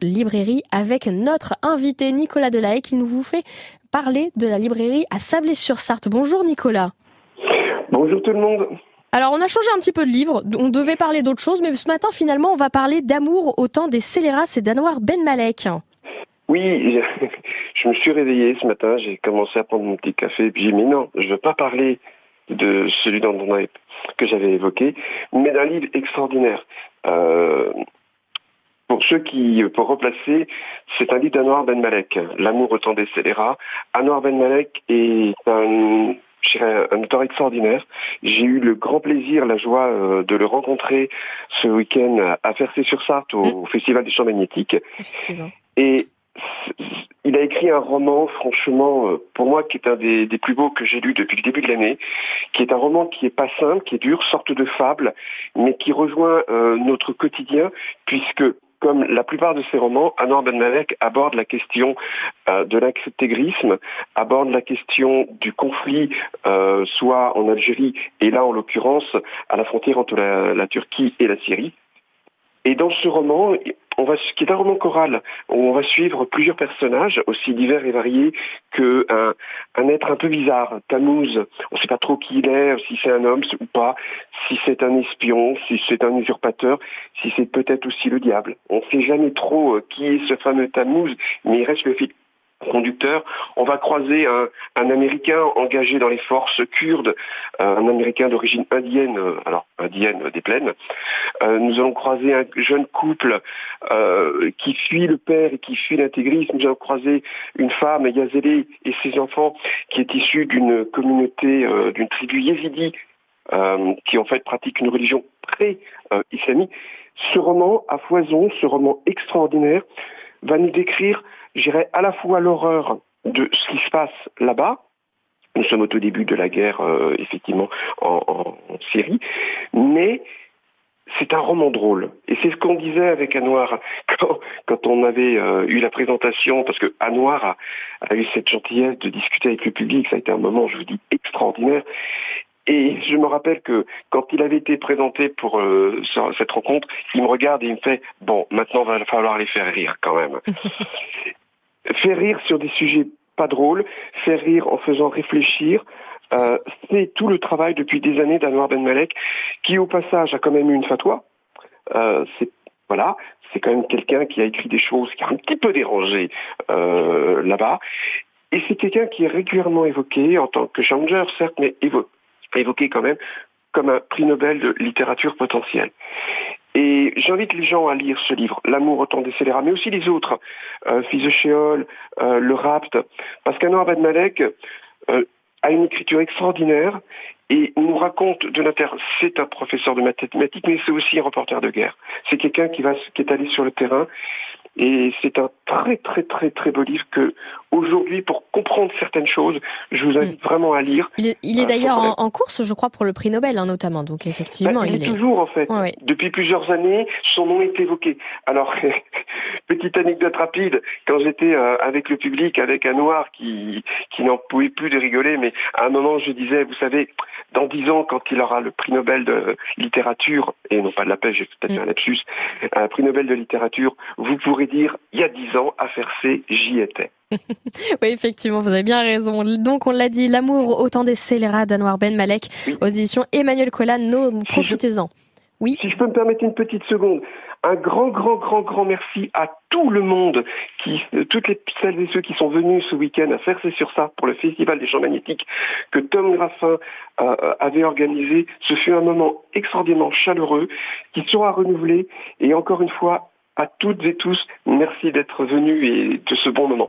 librairie avec notre invité Nicolas Delahaye qui nous vous fait parler de la librairie à Sablé-sur-Sarthe. Bonjour Nicolas. Bonjour tout le monde. Alors on a changé un petit peu de livre, on devait parler d'autre chose, mais ce matin finalement on va parler d'amour au temps des scélérats et d'Anouar Ben Malek. Oui, je me suis réveillé ce matin, j'ai commencé à prendre mon petit café, et puis j'ai dit mais non, je ne veux pas parler de celui dont on avait, que j'avais évoqué, mais d'un livre extraordinaire. Euh, pour ceux qui, pour replacer, c'est un livre d'Anwar Ben Malek, L'amour au temps des scélérats. Anwar Ben Malek est un, un auteur extraordinaire. J'ai eu le grand plaisir, la joie euh, de le rencontrer ce week-end à Fercé-sur-Sarthe au, mm. Festival des Champs Magnétiques. Et il a écrit un roman, franchement, euh, pour moi, qui est un des, plus beaux que j'ai lu depuis le début de l'année, qui est un roman qui est pas simple, qui est dur, sorte de fable, mais qui rejoint euh, notre quotidien, puisque comme la plupart de ses romans, Anwar Ben Malek aborde la question euh, de l'intégrisme, aborde la question du conflit, soit en Algérie et là en l'occurrence à la frontière entre la Turquie et la Syrie. Et dans ce roman, on va, qui est un roman choral, où on va suivre plusieurs personnages, aussi divers et variés qu'un un être un peu bizarre, Tammuz. On ne sait pas trop qui il est, si c'est un homme ou pas, si c'est un espion, si c'est un usurpateur, si c'est peut-être aussi le diable. On ne sait jamais trop euh, qui est ce fameux Tammuz, mais il reste le conducteur. On va croiser un, Américain engagé dans les forces kurdes, euh, un Américain d'origine indienne, euh, alors indienne des plaines. Euh, nous allons croiser un jeune couple qui fuit le père et qui fuit l'intégrisme. Nous allons croiser une femme, Yazeli, et ses enfants, qui est issue d'une communauté, d'une tribu yézidi, qui en fait pratique une religion pré-islamique. Ce roman à foison, ce roman extraordinaire, va nous décrire j'irai à la fois l'horreur de ce qui se passe là-bas, nous sommes au tout début de la guerre, euh, effectivement, en, Syrie, mais c'est un roman drôle. Et c'est ce qu'on disait avec Anouar quand, on avait euh, eu la présentation, parce que Anouar a, eu cette gentillesse de discuter avec le public, ça a été un moment, je vous dis, extraordinaire. Et je me rappelle que quand il avait été présenté pour euh, cette rencontre, il me regarde et il me fait Bon, maintenant il va falloir les faire rire quand même. faire rire sur des sujets pas drôles, faire rire en faisant réfléchir, euh, c'est tout le travail depuis des années d'Anwar Ben Malek, qui au passage a quand même eu une fatwa. Euh, c'est voilà, c'est quand même quelqu'un qui a écrit des choses qui a un petit peu dérangé euh, là-bas. Et c'est quelqu'un qui est régulièrement évoqué en tant que changer, certes, mais évoqué quand même comme un prix Nobel de littérature potentielle. Et j'invite les gens à lire ce livre, L'amour autant des scélérats, mais aussi les autres, euh, Fils de Shéol, euh, Le Rapt, parce qu'Anwar Ben Malek euh, a une écriture extraordinaire et nous raconte de l'intérieur. C'est un professeur de mathématiques, mais c'est aussi un reporter de guerre. C'est quelqu'un qui, qui est allé sur le terrain et c'est un très très très très beau livre que aujourd'hui, pour comprendre certaines choses, je vous invite mm. vraiment à lire. Il est, d'ailleurs en, course, je crois, pour le prix Nobel, hein, notamment. Donc effectivement, bah, il, est, toujours en fait. Depuis plusieurs années, son nom est évoqué. Alors, petite anecdote rapide. Quand j'étais euh, avec le public, avec un noir qui qui n'en pouvait plus de rigoler, mais à un moment, je disais, vous savez, dans dix ans, quand il aura le prix Nobel de littérature et non pas de la paix, j'ai peut-être mm. un lapsus, un prix Nobel de littérature, vous pourrez dire, il y a dix ans, à faire C, j'y étais. oui, effectivement, vous avez bien raison. Donc, on l'a dit, l'amour autant des scélérats d'Anwar Ben Malek aux éditions Emmanuel Collan. profitez-en. Oui. Si je peux me permettre une petite seconde, un grand, grand, grand, grand merci à tout le monde, qui, euh, toutes les celles et ceux qui sont venus ce week-end à faire sur ça pour le Festival des Champs Magnétiques que Tom Graffin euh, avait organisé. Ce fut un moment extraordinairement chaleureux qui sera renouvelé. Et encore une fois, à toutes et tous, merci d'être venus et de ce bon moment.